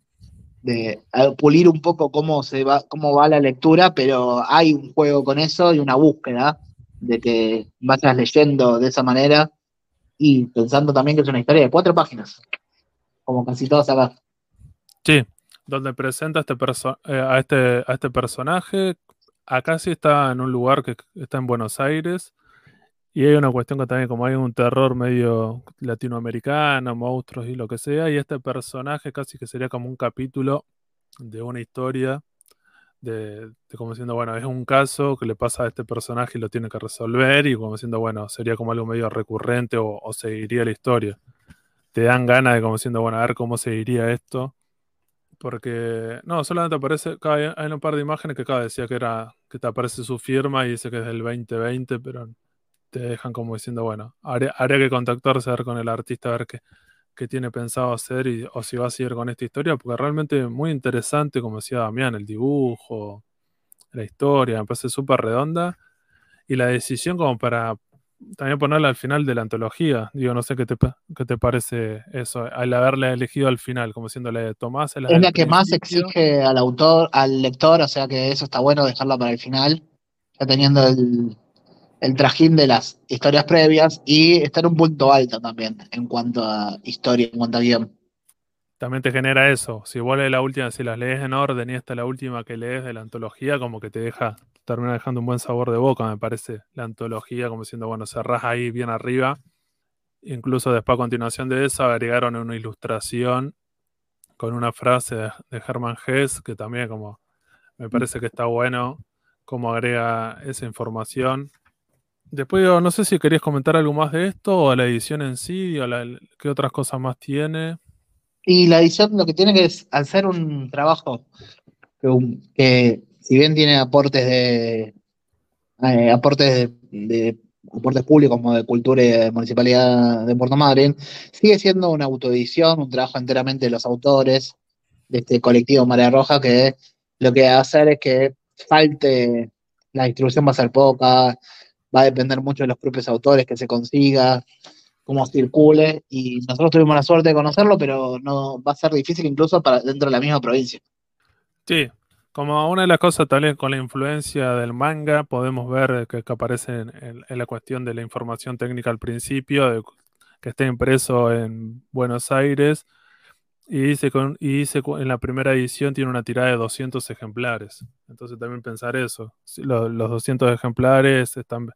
de pulir un poco cómo se va, cómo va la lectura, pero hay un juego con eso y una búsqueda de que vayas leyendo de esa manera y pensando también que es una historia de cuatro páginas, como casi todas acá. Sí, donde presenta este eh, a, este, a este personaje. Acá sí está en un lugar que está en Buenos Aires. Y hay una cuestión que también, como hay un terror medio latinoamericano, monstruos y lo que sea, y este personaje casi que sería como un capítulo de una historia de, como diciendo, bueno, es un caso que le pasa a este personaje y lo tiene que resolver, y como diciendo, bueno, sería como algo medio recurrente o, seguiría la historia. Te dan ganas de como diciendo, bueno, a ver cómo seguiría esto. Porque, no, solamente aparece, hay un par de imágenes que cada decía que era, que te aparece su firma y dice que es del 2020, pero te dejan como diciendo, bueno, habría, que contactarse a ver con el artista, a ver qué, qué tiene pensado hacer y, o si va a seguir con esta historia, porque realmente muy interesante, como decía Damián, el dibujo, la historia, me parece súper redonda. Y la decisión como para también ponerla al final de la antología. Digo, no sé qué te, qué te parece eso, al haberla elegido al final, como siendo la de Tomás. es la que más exige al autor, al lector, o sea que eso está bueno dejarla para el final, ya teniendo el, el trajín de las historias previas y está en un punto alto también en cuanto a historia, en cuanto a guion. También te genera eso. Si vos lees la última, si las lees en orden y esta es la última que lees de la antología, como que te deja, termina dejando un buen sabor de boca, me parece. La antología, como diciendo, bueno, cerrás ahí bien arriba. Incluso después a continuación de eso agregaron una ilustración con una frase de, Hermann Hesse que también como Me parece que está bueno cómo agrega esa información. Después, no sé si querías comentar algo más de esto o la edición en sí, o qué otras cosas más tiene. Y la edición lo que tiene que es hacer un trabajo que, si bien tiene aportes de eh, aportes de, aportes públicos como de cultura y de municipalidad de Puerto Madryn, sigue siendo una autoedición, un trabajo enteramente de los autores de este colectivo Marea Roja que lo que va a hacer es que falte, la distribución va a ser poca, va a depender mucho de los propios autores que se consiga, cómo circule, y nosotros tuvimos la suerte de conocerlo, pero no va a ser difícil incluso dentro de la misma provincia. Sí, como una de las cosas vez con la influencia del manga, podemos ver que, aparece en, la cuestión de la información técnica al principio, que está impreso en Buenos Aires, y con, y dice en la primera edición tiene una tirada de 200 ejemplares. Entonces también pensar eso. Los, los 200 ejemplares están,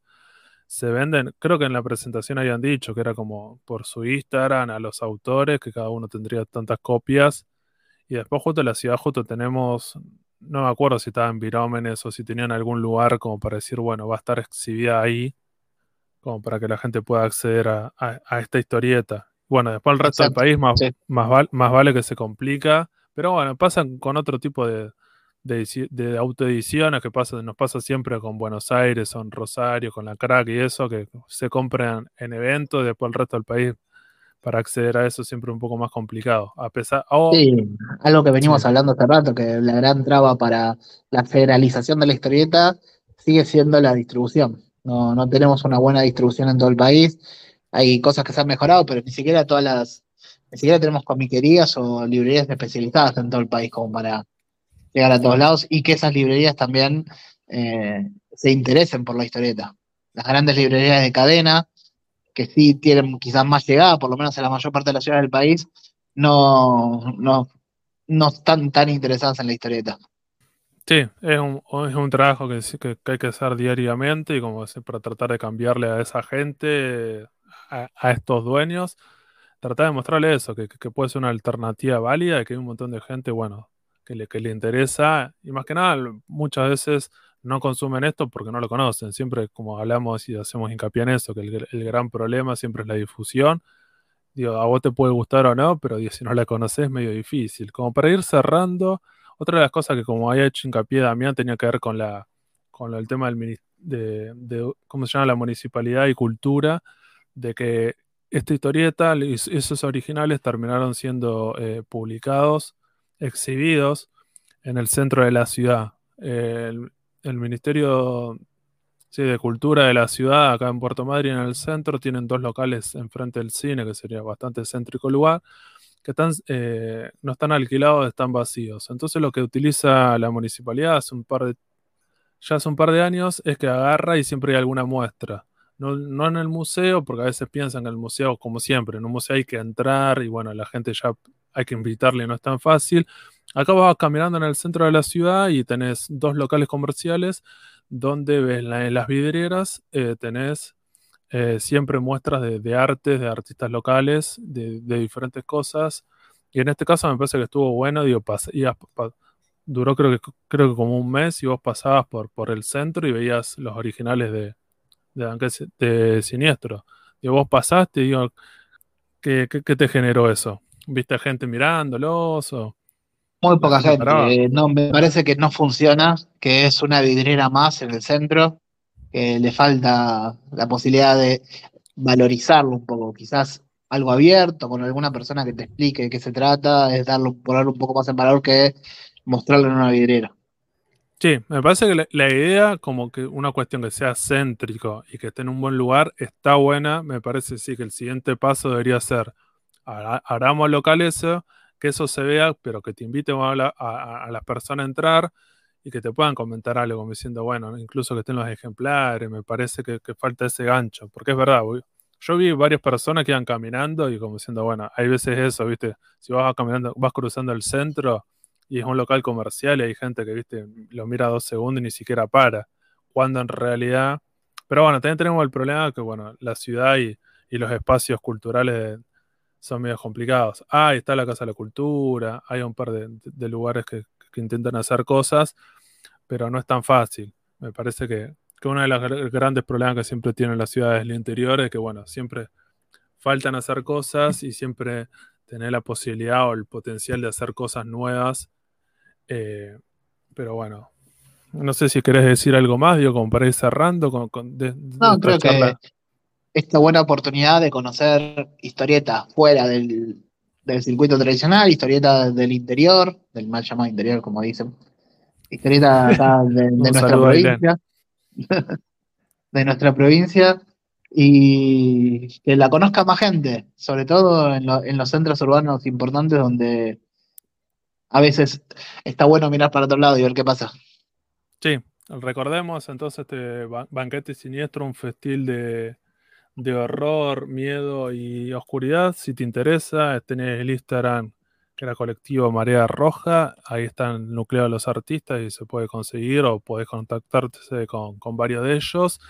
se venden, creo que en la presentación habían dicho que era como por su Instagram a los autores, que cada uno tendría tantas copias. Y después justo en la ciudad justo tenemos, no me acuerdo si estaban Virómenes o si tenían algún lugar como para decir, bueno, va a estar exhibida ahí, como para que la gente pueda acceder a esta historieta. Bueno, después el resto del país más, más, vale que se complica. Pero bueno, pasan con otro tipo de, de, autoediciones que pasa, nos pasa siempre con Buenos Aires, con Rosario, con la crack y eso, que se compran en eventos, después el resto del país para acceder a eso siempre un poco más complicado. A pesar, sí, algo que venimos hablando hace rato, que la gran traba para la federalización de la historieta sigue siendo la distribución. No, no tenemos una buena distribución en todo el país hay cosas que se han mejorado, pero ni siquiera todas las, ni siquiera tenemos comiquerías o librerías especializadas en todo el país como para llegar a todos lados y que esas librerías también eh, se interesen por la historieta. Las grandes librerías de cadena, que sí tienen quizás más llegada, por lo menos en la mayor parte de las ciudades del país, no, no, no están tan interesadas en la historieta. Sí, es un, es un trabajo que, que, que, hay que hacer diariamente y como para tratar de cambiarle a esa gente a, estos dueños, tratar de mostrarle eso, que, puede ser una alternativa válida, que hay un montón de gente, bueno, que le, que le interesa, y más que nada, muchas veces no consumen esto porque no lo conocen. Siempre, como hablamos y hacemos hincapié en eso, que el, gran problema siempre es la difusión. Digo, a vos te puede gustar o no, pero si no la conoces es medio difícil. Como para ir cerrando, otra de las cosas que como había hecho hincapié Damián tenía que ver con la con el tema del de, ¿cómo se llama? La municipalidad y cultura, de que esta historieta esos originales terminaron siendo eh, publicados, exhibidos en el centro de la ciudad. el, Ministerio de Cultura de la ciudad, acá en Puerto Madryn, en el centro, tienen dos locales enfrente del cine, que sería bastante céntrico lugar, que están, eh, no están alquilados, están vacíos. Entonces lo que utiliza la municipalidad hace un par de, ya hace un par de años es que agarra y siempre hay alguna muestra no, en el museo, porque a veces piensan que el museo, como siempre, en un museo hay que entrar y bueno, la gente ya hay que invitarle, no es tan fácil. Acá vas caminando en el centro de la ciudad y tenés dos locales comerciales donde ves en las vidrieras, eh, tenés eh, siempre muestras de, de, artes, de artistas locales, de, diferentes cosas. Y en este caso me parece que estuvo bueno, digo, duró creo que, creo que como un mes y vos pasabas por, por el centro y veías los originales de, de, Siniestro. Y vos pasaste, digo, ¿qué, qué, te generó eso? ¿Viste gente mirándolos o...? Muy poca gente. Eh, no, me parece que no funciona, que es una vidriera más en el centro, que le falta la posibilidad de valorizarlo un poco. Quizás algo abierto, con alguna persona que te explique de qué se trata, es darlo, ponerlo un poco más en valor que mostrarlo en una vidriera. Sí, me parece que la, idea, como que una cuestión que sea céntrico y que esté en un buen lugar, está buena. Me parece sí que el siguiente paso debería ser, hagamos locales, que eso se vea, pero que te invite a, las personas a entrar y que te puedan comentar algo, como diciendo, bueno, incluso que estén los ejemplares, me parece que, falta ese gancho, porque es verdad, yo vi varias personas que iban caminando y como diciendo, bueno, hay veces eso, ¿viste? Si vas caminando, vas cruzando el centro y es un local comercial y hay gente que, viste, lo mira dos segundos y ni siquiera para. Cuando en realidad. Pero bueno, también tenemos el problema que, bueno, la ciudad y, los espacios culturales son medio complicados. Ah, está la Casa de la Cultura, hay un par de, lugares que, intentan hacer cosas, pero no es tan fácil. Me parece que, que uno de los grandes problemas que siempre tienen las ciudades del interior es que, bueno, siempre faltan hacer cosas y siempre tener la posibilidad o el potencial de hacer cosas nuevas. Eh, pero bueno, no sé si querés decir algo más, digo, como para ir cerrando. Con, no, creo que esta buena oportunidad de conocer historietas fuera del, circuito tradicional, historietas del interior, del mal llamado interior, como dicen. Historietas de, nuestra provincia. de nuestra provincia y que la conozca más gente, sobre todo en, en, los centros urbanos importantes donde a veces está bueno mirar para otro lado y ver qué pasa. Sí, recordemos entonces este banquete siniestro, un festil de, de horror, miedo y oscuridad. Si te interesa, tenés el Instagram que era colectivo Marea Roja. Ahí está el núcleo de los artistas y se puede conseguir o podés contactarte con, con varios de ellos.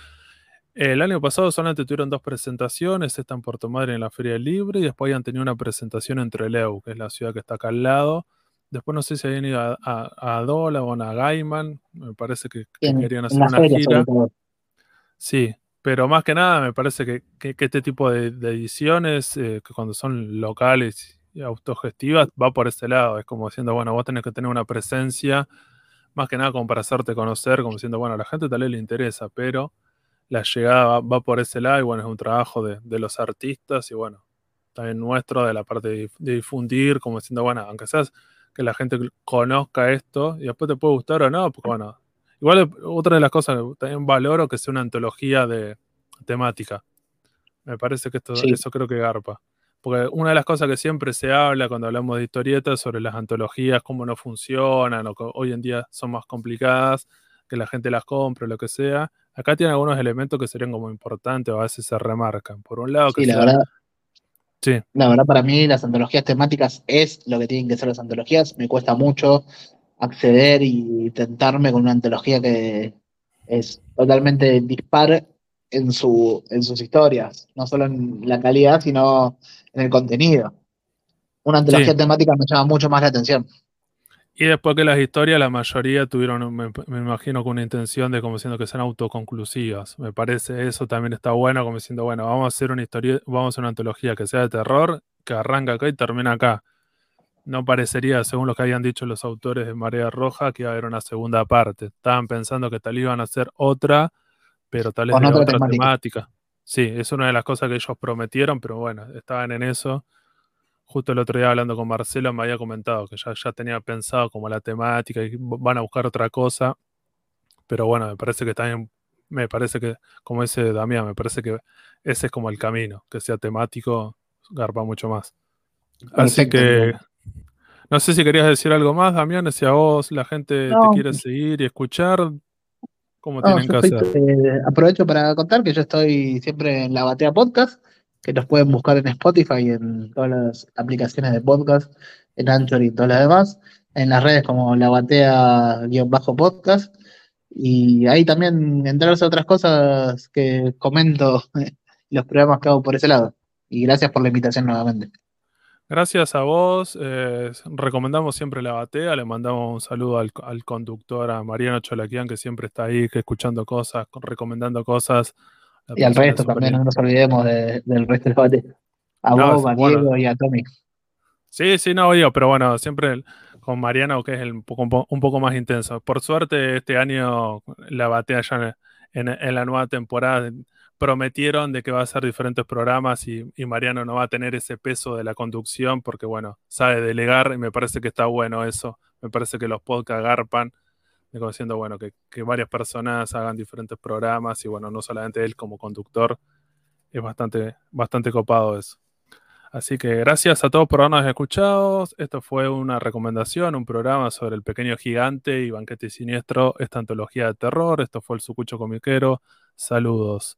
El año pasado solamente tuvieron dos presentaciones, esta en Puerto Madre en la Feria Libre y después habían tenido una presentación en Trelew, que es la ciudad que está acá al lado. Después no sé si habían ido a, a, o a Gaiman, me parece que, querían hacer una gira. Sí, pero más que nada me parece que, este tipo de, ediciones, eh, que cuando son locales y autogestivas, va por ese lado. Es como diciendo, bueno, vos tenés que tener una presencia, más que nada como para hacerte conocer, como diciendo, bueno, a la gente tal vez le interesa, pero la llegada va, por ese lado y bueno, es un trabajo de, de, los artistas y bueno, también nuestro de la parte de, de difundir, como diciendo, bueno, aunque seas que la gente conozca esto y después te puede gustar o no, porque bueno, igual otra de las cosas que también valoro que sea una antología de temática. Me parece que esto, eso creo que garpa. Porque una de las cosas que siempre se habla cuando hablamos de historietas sobre las antologías, cómo no funcionan, o que hoy en día son más complicadas, que la gente las compre lo que sea. Acá tiene algunos elementos que serían como importantes o a veces se remarcan. Por un lado, que la verdad, Sí. La verdad, para mí las antologías temáticas es lo que tienen que ser las antologías. Me cuesta mucho acceder y tentarme con una antología que es totalmente dispar en, su, en sus historias, no solo en la calidad, sino en el contenido. Una antología temática me llama mucho más la atención. Y después que las historias, la mayoría tuvieron, me, imagino, con una intención de como diciendo que sean autoconclusivas. Me parece eso también está bueno, como diciendo, bueno, vamos a hacer una historia, vamos a hacer una antología que sea de terror, que arranca acá y termina acá. No parecería, según lo que habían dicho los autores de Marea Roja, que iba a haber una segunda parte. Estaban pensando que tal iban a hacer otra, pero tal vez otra, otra temática. Sí, es una de las cosas que ellos prometieron, pero bueno, estaban en eso justo el otro día hablando con Marcelo me había comentado que ya, ya tenía pensado como la temática y van a buscar otra cosa. Pero bueno, me parece que también, me parece que, como dice Damián, me parece que ese es como el camino, que sea temático, garpa mucho más. Así que, no sé si querías decir algo más, Damián, si a vos la gente te quiere seguir y escuchar, ¿cómo tienen que hacer? Eh, aprovecho para contar que yo estoy siempre en la Batea Podcast que nos pueden buscar en Spotify y en todas las aplicaciones de podcast, en Anchor y todas las demás, en las redes como la batea-podcast, y ahí también enterarse a otras cosas que comento los programas que hago por ese lado. Y gracias por la invitación nuevamente. Gracias a vos. Eh, recomendamos siempre la batea. Le mandamos un saludo al, al conductor, a Mariano Cholaquian, que siempre está ahí, que escuchando cosas, recomendando cosas y al resto también, no nos olvidemos del resto del debate. A vos, a Diego y a Tommy. Sí, sí, no, digo, pero bueno, siempre con Mariano, que es el, un, poco, un poco más intenso. Por suerte, este año la batea ya en, la nueva temporada prometieron de que va a hacer diferentes programas y, Mariano no va a tener ese peso de la conducción porque, bueno, sabe delegar y me parece que está bueno eso. Me parece que los podcasts garpan diciendo, bueno, que, varias personas hagan diferentes programas y bueno, no solamente él como conductor, es bastante, bastante copado eso. Así que gracias a todos por habernos escuchado. Esto fue una recomendación, un programa sobre el pequeño gigante y banquete siniestro, esta antología de terror. Esto fue el Sucucho Comiquero. Saludos.